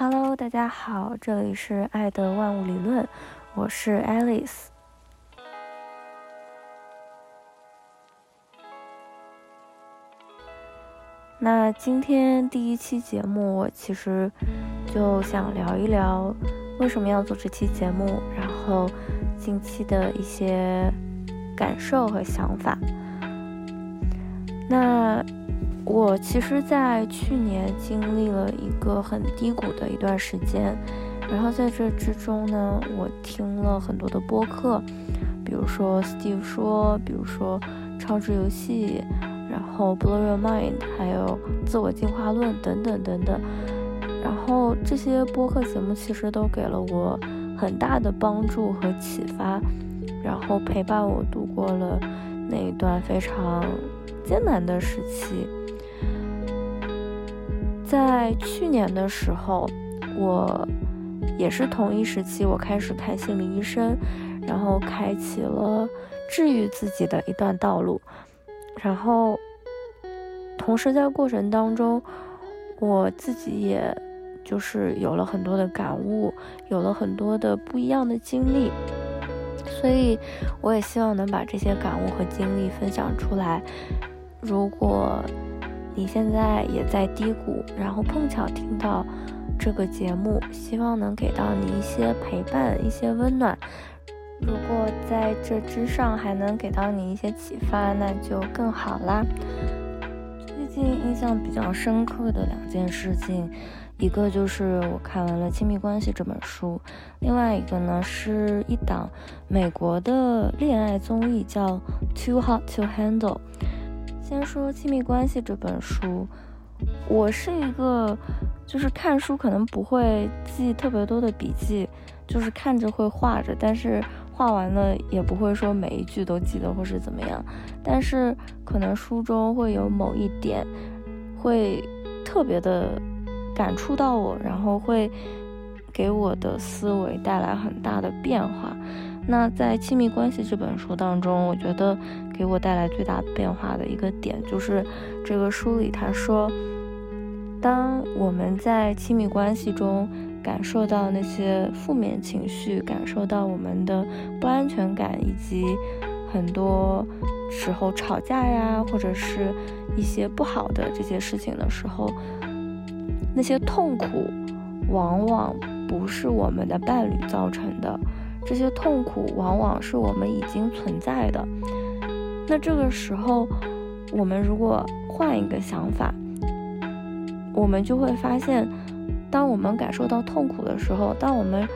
Hello，大家好，这里是爱的万物理论，我是 Alice。那今天第一期节目，我其实就想聊一聊为什么要做这期节目，然后近期的一些感受和想法。那我其实，在去年经历了一个很低谷的一段时间，然后在这之中呢，我听了很多的播客，比如说 Steve 说，比如说超值游戏，然后 Blow Your Mind，还有自我进化论等等等等，然后这些播客节目其实都给了我很大的帮助和启发，然后陪伴我度过了那一段非常艰难的时期。在去年的时候，我也是同一时期，我开始看心理医生，然后开启了治愈自己的一段道路。然后，同时在过程当中，我自己也就是有了很多的感悟，有了很多的不一样的经历。所以，我也希望能把这些感悟和经历分享出来。如果你现在也在低谷，然后碰巧听到这个节目，希望能给到你一些陪伴、一些温暖。如果在这之上还能给到你一些启发，那就更好啦。最近印象比较深刻的两件事情，一个就是我看完了《亲密关系》这本书，另外一个呢是一档美国的恋爱综艺，叫《Too Hot to Handle》。先说《亲密关系》这本书，我是一个，就是看书可能不会记特别多的笔记，就是看着会画着，但是画完了也不会说每一句都记得或是怎么样。但是可能书中会有某一点，会特别的感触到我，然后会给我的思维带来很大的变化。那在《亲密关系》这本书当中，我觉得给我带来最大变化的一个点，就是这个书里他说，当我们在亲密关系中感受到那些负面情绪，感受到我们的不安全感，以及很多时候吵架呀，或者是一些不好的这些事情的时候，那些痛苦往往不是我们的伴侣造成的。这些痛苦往往是我们已经存在的。那这个时候，我们如果换一个想法，我们就会发现，当我们感受到痛苦的时候，当我们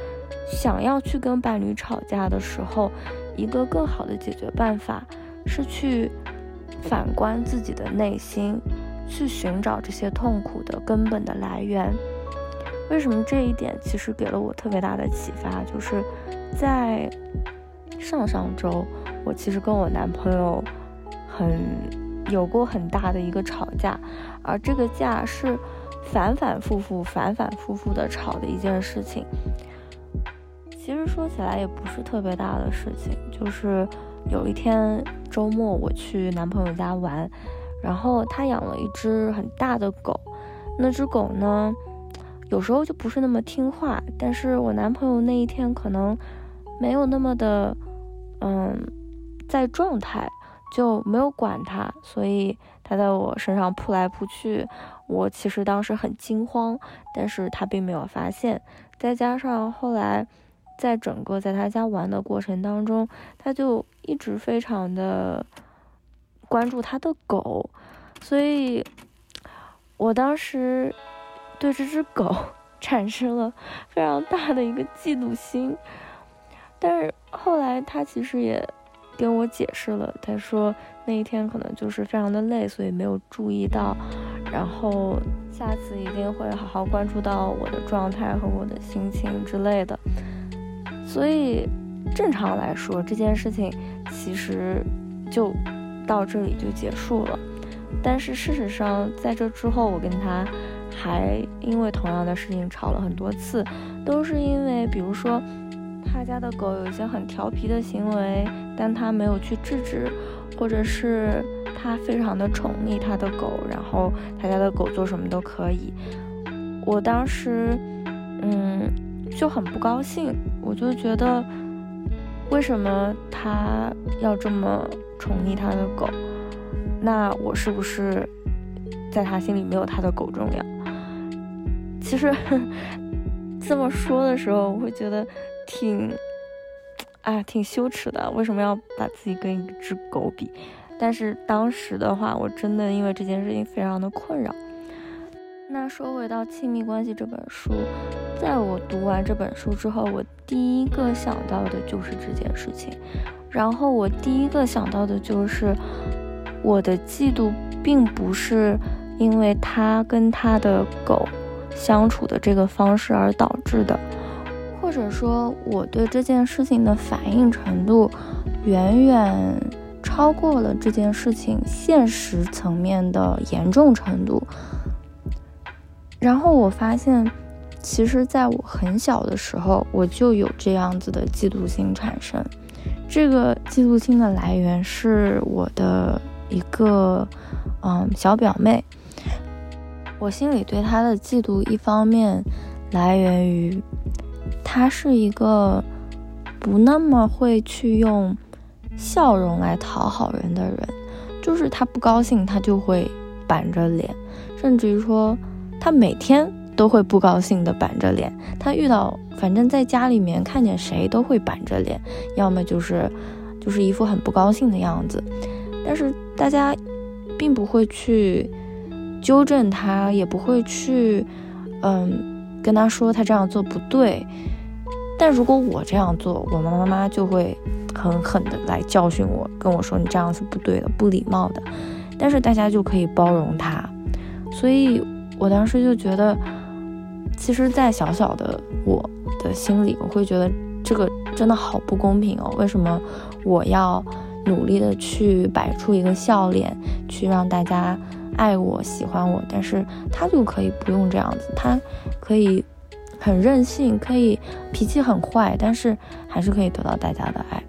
想要去跟伴侣吵架的时候，一个更好的解决办法是去反观自己的内心，去寻找这些痛苦的根本的来源。为什么这一点其实给了我特别大的启发？就是。在上上周，我其实跟我男朋友很有过很大的一个吵架，而这个架是反反复复、反反复复的吵的一件事情。其实说起来也不是特别大的事情，就是有一天周末我去男朋友家玩，然后他养了一只很大的狗，那只狗呢，有时候就不是那么听话，但是我男朋友那一天可能。没有那么的，嗯，在状态就没有管他，所以他在我身上扑来扑去。我其实当时很惊慌，但是他并没有发现。再加上后来，在整个在他家玩的过程当中，他就一直非常的关注他的狗，所以我当时对这只狗 产生了非常大的一个嫉妒心。但是后来他其实也跟我解释了，他说那一天可能就是非常的累，所以没有注意到，然后下次一定会好好关注到我的状态和我的心情之类的。所以正常来说这件事情其实就到这里就结束了。但是事实上在这之后，我跟他还因为同样的事情吵了很多次，都是因为比如说。他家的狗有一些很调皮的行为，但他没有去制止，或者是他非常的宠溺他的狗，然后他家的狗做什么都可以。我当时嗯，就很不高兴。我就觉得，为什么他要这么宠溺他的狗？那我是不是在他心里没有他的狗重要？其实 这么说的时候，我会觉得挺，哎，挺羞耻的。为什么要把自己跟一只狗比？但是当时的话，我真的因为这件事情非常的困扰。那说回到《亲密关系》这本书，在我读完这本书之后，我第一个想到的就是这件事情。然后我第一个想到的就是，我的嫉妒并不是因为他跟他的狗相处的这个方式而导致的，或者说我对这件事情的反应程度远远。超过了这件事情现实层面的严重程度，然后我发现，其实在我很小的时候，我就有这样子的嫉妒心产生。这个嫉妒心的来源是我的一个嗯小表妹，我心里对他的嫉妒，一方面来源于他是一个不那么会去用。笑容来讨好人的人，就是他不高兴，他就会板着脸，甚至于说他每天都会不高兴的板着脸。他遇到反正在家里面看见谁都会板着脸，要么就是就是一副很不高兴的样子。但是大家并不会去纠正他，也不会去嗯跟他说他这样做不对。但如果我这样做，我妈妈就会。狠狠的来教训我，跟我说你这样是不对的，不礼貌的。但是大家就可以包容他，所以我当时就觉得，其实，在小小的我的心里，我会觉得这个真的好不公平哦。为什么我要努力的去摆出一个笑脸，去让大家爱我、喜欢我，但是他就可以不用这样子，他可以很任性，可以脾气很坏，但是还是可以得到大家的爱。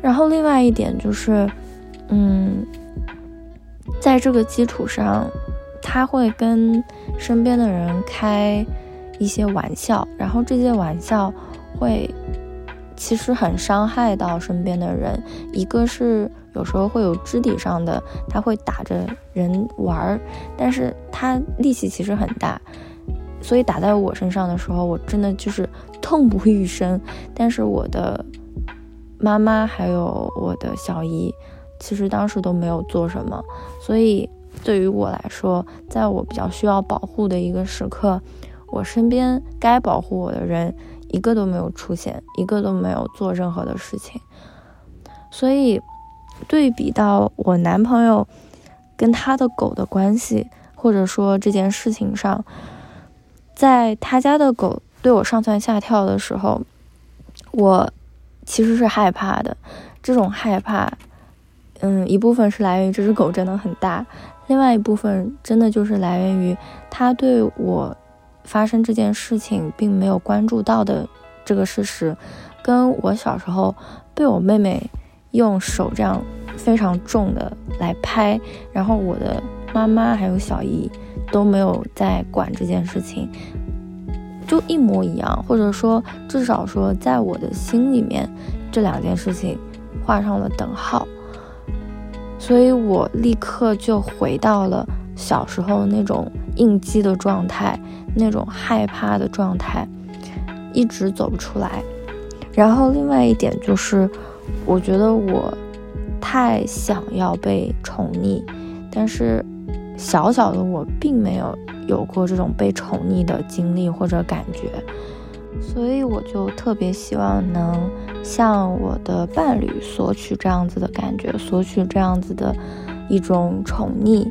然后另外一点就是，嗯，在这个基础上，他会跟身边的人开一些玩笑，然后这些玩笑会其实很伤害到身边的人。一个是有时候会有肢体上的，他会打着人玩儿，但是他力气其实很大，所以打在我身上的时候，我真的就是痛不欲生。但是我的。妈妈还有我的小姨，其实当时都没有做什么，所以对于我来说，在我比较需要保护的一个时刻，我身边该保护我的人一个都没有出现，一个都没有做任何的事情。所以对比到我男朋友跟他的狗的关系，或者说这件事情上，在他家的狗对我上蹿下跳的时候，我。其实是害怕的，这种害怕，嗯，一部分是来源于这只狗真的很大，另外一部分真的就是来源于他对我发生这件事情并没有关注到的这个事实，跟我小时候被我妹妹用手这样非常重的来拍，然后我的妈妈还有小姨都没有在管这件事情。就一模一样，或者说至少说，在我的心里面，这两件事情画上了等号，所以我立刻就回到了小时候那种应激的状态，那种害怕的状态，一直走不出来。然后另外一点就是，我觉得我太想要被宠溺，但是小小的我并没有。有过这种被宠溺的经历或者感觉，所以我就特别希望能向我的伴侣索取这样子的感觉，索取这样子的一种宠溺。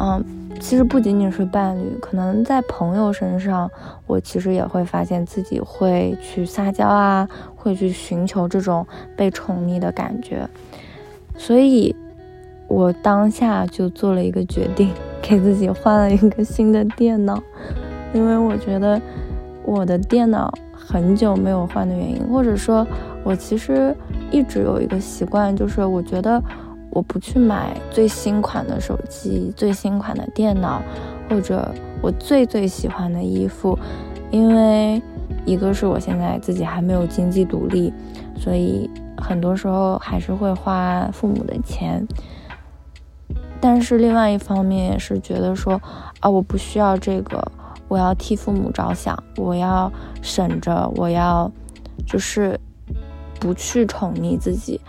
嗯，其实不仅仅是伴侣，可能在朋友身上，我其实也会发现自己会去撒娇啊，会去寻求这种被宠溺的感觉。所以，我当下就做了一个决定。给自己换了一个新的电脑，因为我觉得我的电脑很久没有换的原因，或者说，我其实一直有一个习惯，就是我觉得我不去买最新款的手机、最新款的电脑，或者我最最喜欢的衣服，因为一个是我现在自己还没有经济独立，所以很多时候还是会花父母的钱。但是另外一方面也是觉得说，啊，我不需要这个，我要替父母着想，我要省着，我要就是不去宠溺自己。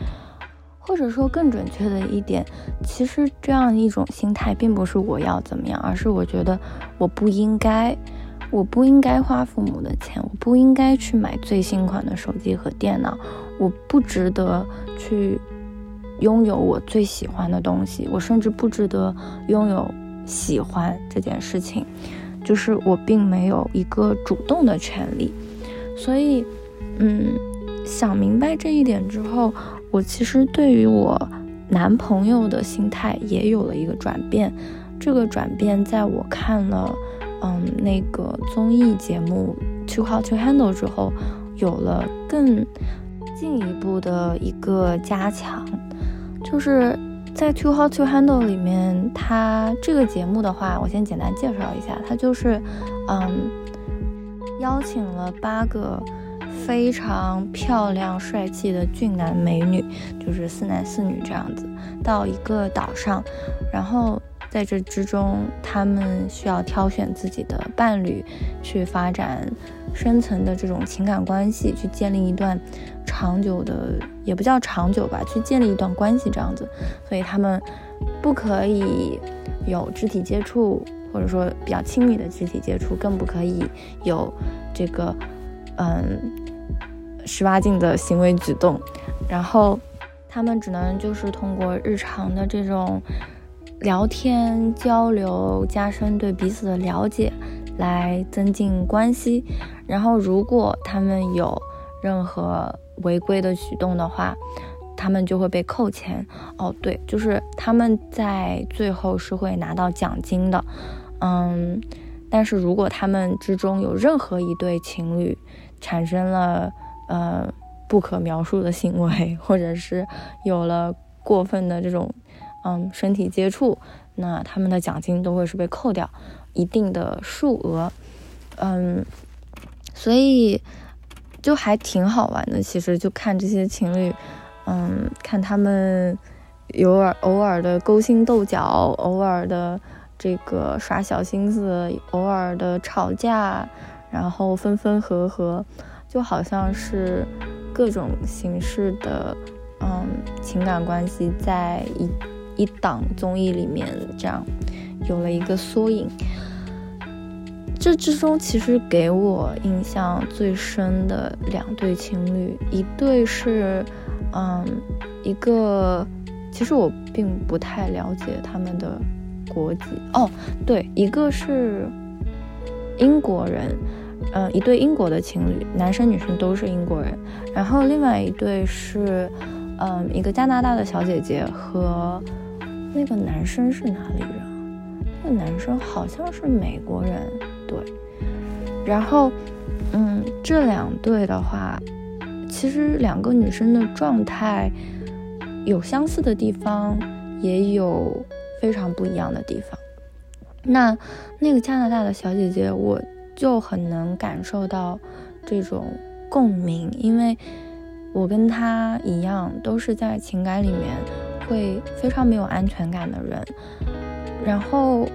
或者说更准确的一点，其实这样一种心态并不是我要怎么样，而是我觉得我不应该，我不应该花父母的钱，我不应该去买最新款的手机和电脑，我不值得去拥有我最喜欢的东西，我甚至不值得拥有喜欢这件事情，就是我并没有一个主动的权利。所以，嗯，想明白这一点之后。我其实对于我男朋友的心态也有了一个转变，这个转变在我看了，嗯，那个综艺节目《Too Hot to Handle》之后，有了更进一步的一个加强。就是在《Too Hot to Handle》里面，它这个节目的话，我先简单介绍一下，它就是，嗯，邀请了八个。非常漂亮、帅气的俊男美女，就是四男四女这样子，到一个岛上，然后在这之中，他们需要挑选自己的伴侣，去发展深层的这种情感关系，去建立一段长久的，也不叫长久吧，去建立一段关系这样子。所以他们不可以有肢体接触，或者说比较亲密的肢体接触，更不可以有这个，嗯。十八禁的行为举动，然后他们只能就是通过日常的这种聊天交流，加深对彼此的了解，来增进关系。然后如果他们有任何违规的举动的话，他们就会被扣钱。哦，对，就是他们在最后是会拿到奖金的。嗯，但是如果他们之中有任何一对情侣产生了，呃，不可描述的行为，或者是有了过分的这种，嗯，身体接触，那他们的奖金都会是被扣掉一定的数额，嗯，所以就还挺好玩的。其实就看这些情侣，嗯，看他们偶尔偶尔的勾心斗角，偶尔的这个耍小心思，偶尔的吵架，然后分分合合。就好像是各种形式的，嗯，情感关系在一一档综艺里面这样有了一个缩影。这之中其实给我印象最深的两对情侣，一对是，嗯，一个其实我并不太了解他们的国籍哦，对，一个是英国人。嗯，一对英国的情侣，男生女生都是英国人。然后另外一对是，嗯，一个加拿大的小姐姐和那个男生是哪里人？那个男生好像是美国人，对。然后，嗯，这两对的话，其实两个女生的状态有相似的地方，也有非常不一样的地方。那那个加拿大的小姐姐，我。就很能感受到这种共鸣，因为我跟她一样，都是在情感里面会非常没有安全感的人。然后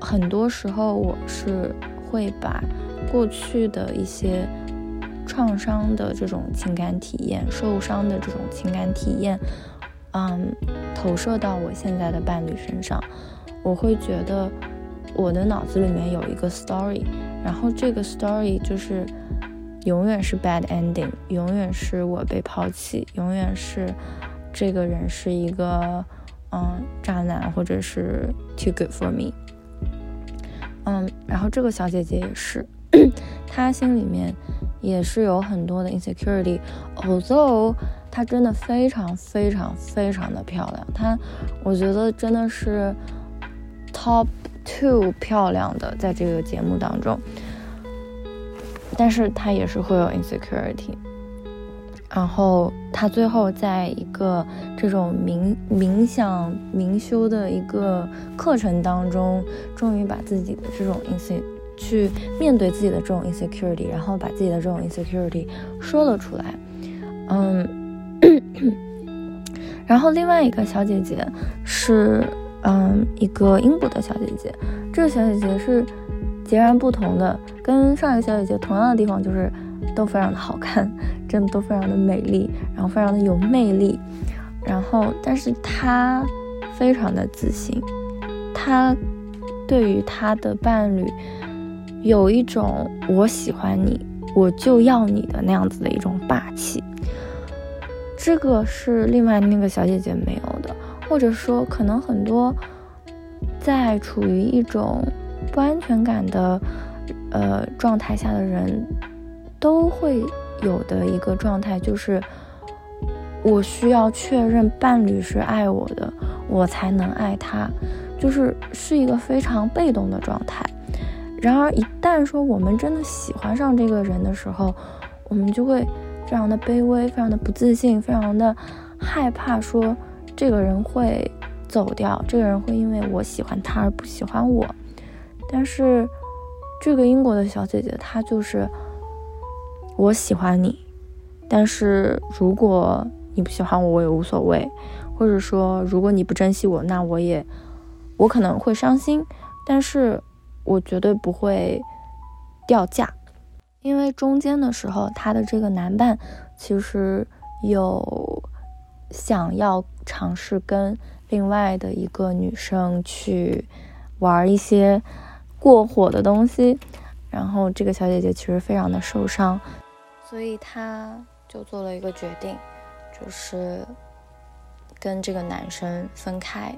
很多时候，我是会把过去的一些创伤的这种情感体验、受伤的这种情感体验，嗯，投射到我现在的伴侣身上，我会觉得我的脑子里面有一个 story。然后这个 story 就是永远是 bad ending，永远是我被抛弃，永远是这个人是一个嗯渣男，或者是 too good for me。嗯，然后这个小姐姐也是，她心里面也是有很多的 insecurity，although 她真的非常非常非常的漂亮，她我觉得真的是 top。two 漂亮的，在这个节目当中，但是她也是会有 insecurity，然后她最后在一个这种冥冥想冥修的一个课程当中，终于把自己的这种 inse 去面对自己的这种 insecurity，然后把自己的这种 insecurity 说了出来。嗯，然后另外一个小姐姐是，嗯，一个英国的小姐姐。这个小姐姐是截然不同的，跟上一个小姐姐同样的地方就是都非常的好看，真的都非常的美丽，然后非常的有魅力。然后，但是她非常的自信，她对于她的伴侣有一种我喜欢你，我就要你的那样子的一种霸气。这个是另外那个小姐姐没有的，或者说可能很多在处于一种不安全感的呃状态下的人都会有的一个状态，就是我需要确认伴侣是爱我的，我才能爱他，就是是一个非常被动的状态。然而一旦说我们真的喜欢上这个人的时候，我们就会。非常的卑微，非常的不自信，非常的害怕，说这个人会走掉，这个人会因为我喜欢他而不喜欢我。但是这个英国的小姐姐，她就是我喜欢你，但是如果你不喜欢我，我也无所谓，或者说如果你不珍惜我，那我也我可能会伤心，但是我绝对不会掉价。因为中间的时候，他的这个男伴其实有想要尝试跟另外的一个女生去玩一些过火的东西，然后这个小姐姐其实非常的受伤，所以她就做了一个决定，就是跟这个男生分开。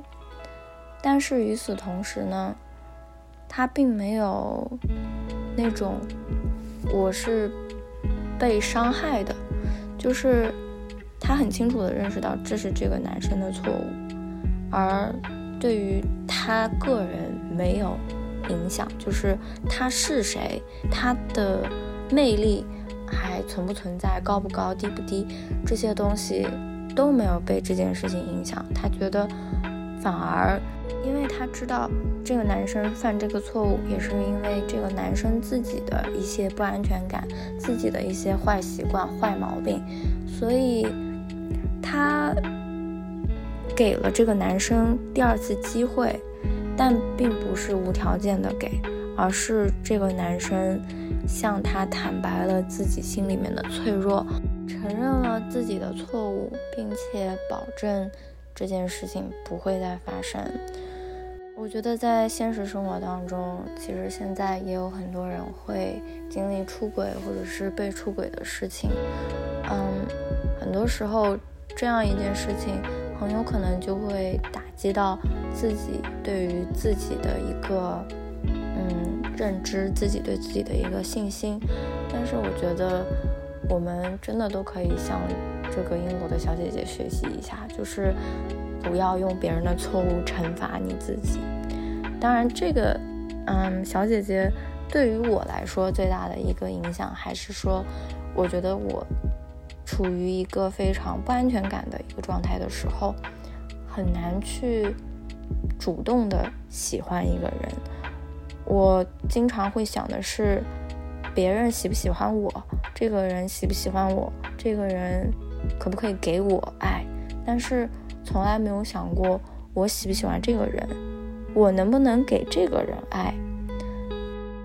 但是与此同时呢，她并没有那种。我是被伤害的，就是他很清楚的认识到这是这个男生的错误，而对于他个人没有影响，就是他是谁，他的魅力存不存在，高不高，低不低，这些东西都没有被这件事情影响，他觉得反而。因为他知道这个男生犯这个错误，也是因为这个男生自己的一些不安全感，自己的一些坏习惯、坏毛病，所以他给了这个男生第二次机会，但并不是无条件的给，而是这个男生向他坦白了自己心里面的脆弱，承认了自己的错误，并且保证这件事情不会再发生。我觉得在现实生活当中，其实现在也有很多人会经历出轨或者是被出轨的事情。嗯，很多时候这样一件事情很有可能就会打击到自己对于自己的一个认知，自己对自己的一个信心。但是我觉得我们真的都可以向这个英国的小姐姐学习一下，就是。不要用别人的错误惩罚你自己。当然，这个，嗯，小姐姐对于我来说最大的一个影响，还是说，我觉得我处于一个非常不安全感的一个状态的时候，很难去主动的喜欢一个人。我经常会想的是，别人喜不喜欢我，这个人喜不喜欢我，这个人可不可以给我爱，但是。从来没有想过我喜不喜欢这个人，我能不能给这个人爱？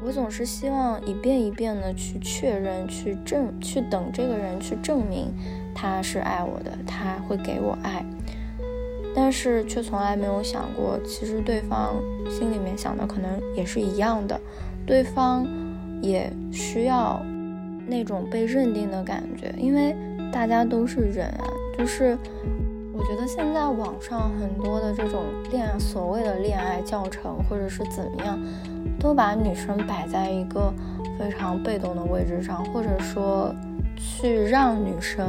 我总是希望一遍一遍的去确认、去证、去等这个人去证明他是爱我的，他会给我爱。但是却从来没有想过，其实对方心里面想的可能也是一样的，对方也需要那种被认定的感觉，因为大家都是人啊，就是。我觉得现在网上很多的这种恋所谓的恋爱教程，或者是怎么样，都把女生摆在一个非常被动的位置上，或者说去让女生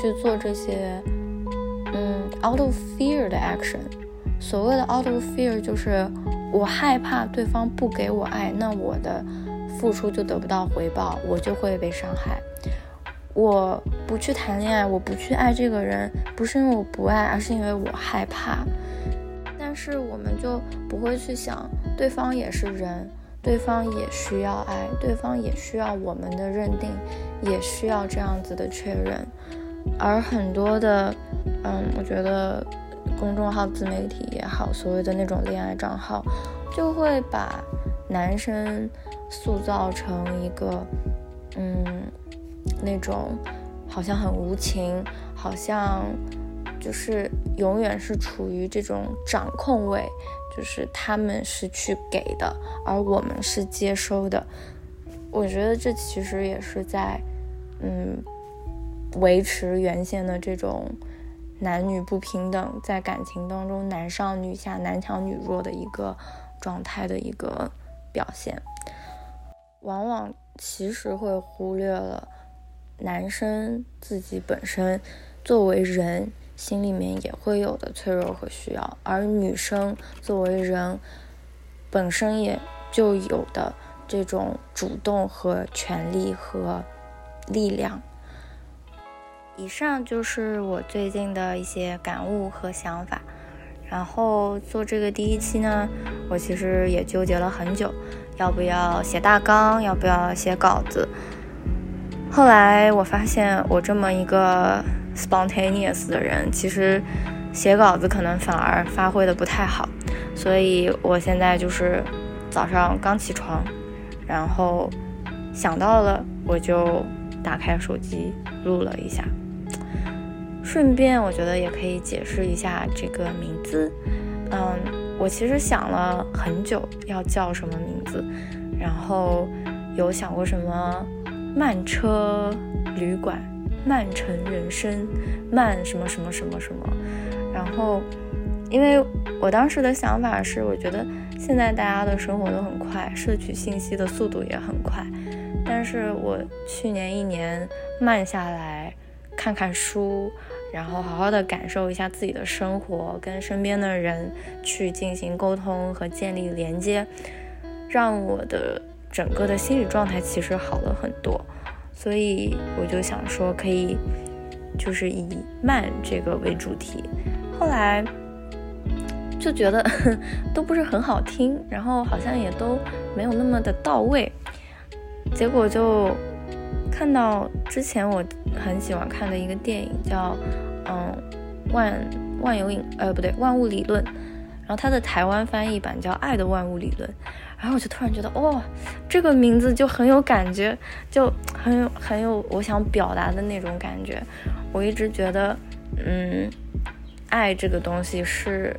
去做这些嗯 out of fear 的 action。所谓的 out of fear 就是我害怕对方不给我爱，那我的付出就得不到回报，我就会被伤害。我不去谈恋爱，我不去爱这个人，不是因为我不爱，而是因为我害怕。但是我们就不会去想，对方也是人，对方也需要爱，对方也需要我们的认定，也需要这样子的确认。而很多的，嗯，我觉得公众号、自媒体也好，所谓的那种恋爱账号，就会把男生塑造成一个，嗯，那种好像很无情，好像就是永远是处于这种掌控位。就是他们是去给的，而我们是接收的。我觉得这其实也是在，嗯，维持原先的这种男女不平等，在感情当中男上女下、男强女弱的一个状态的一个表现。往往其实会忽略了男生自己本身作为人。心里面也会有的脆弱和需要，而女生作为人，本身也就有的这种主动和权利和力量。以上就是我最近的一些感悟和想法。然后做这个第一期呢，我其实也纠结了很久，要不要写大纲，要不要写稿子。后来我发现，我这么一个。spontaneous 的人其实写稿子可能反而发挥的不太好，所以我现在就是早上刚起床，然后想到了我就打开手机录了一下，顺便我觉得也可以解释一下这个名字。嗯，我其实想了很久要叫什么名字，然后有想过什么慢车旅馆。慢城人生，慢什么什么什么什么，然后，因为我当时的想法是，我觉得现在大家的生活都很快，摄取信息的速度也很快，但是我去年一年慢下来，看看书，然后好好的感受一下自己的生活，跟身边的人去进行沟通和建立连接，让我的整个的心理状态其实好了很多。所以我就想说，可以就是以慢这个为主题。后来就觉得 都不是很好听，然后好像也都没有那么的到位。结果就看到之前我很喜欢看的一个电影，叫嗯万万有引呃不对万物理论，然后它的台湾翻译版叫《爱的万物理论》。然后我就突然觉得，哇，这个名字就很有感觉，就很有很有我想表达的那种感觉。我一直觉得，嗯，爱这个东西是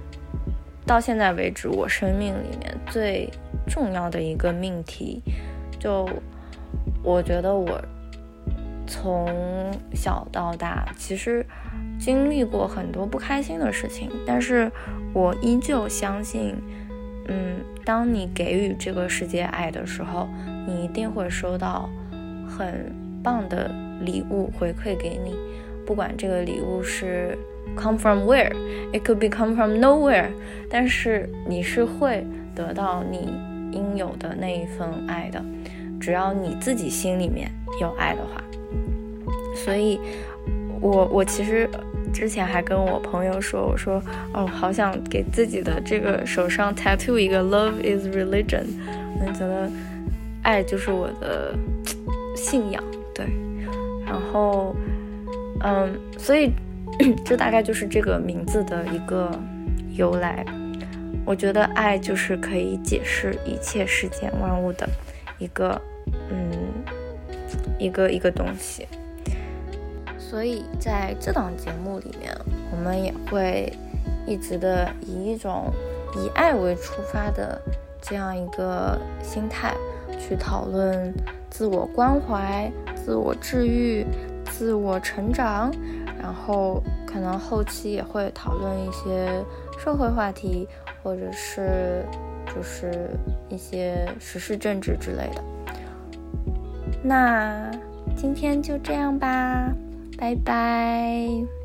到现在为止我生命里面最重要的一个命题。就我觉得我从小到大其实经历过很多不开心的事情，但是我依旧相信。嗯，当你给予这个世界爱的时候，你一定会收到很棒的礼物回馈给你。不管这个礼物是 come from where，it could be come from nowhere，但是你是会得到你应有的那一份爱的，只要你自己心里面有爱的话。所以，我我其实。之前还跟我朋友说，我说哦，好想给自己的这个手上 tattoo 一个 Love is religion，我觉得爱就是我的信仰，对。然后，嗯，所以 这大概就是这个名字的一个由来。我觉得爱就是可以解释一切世间万物的一个，嗯，一个一个东西。所以在这档节目里面，我们也会一直的以一种以爱为出发的这样一个心态去讨论自我关怀、自我治愈、自我成长，然后可能后期也会讨论一些社会话题，或者是就是一些时事政治之类的。那今天就这样吧。拜拜。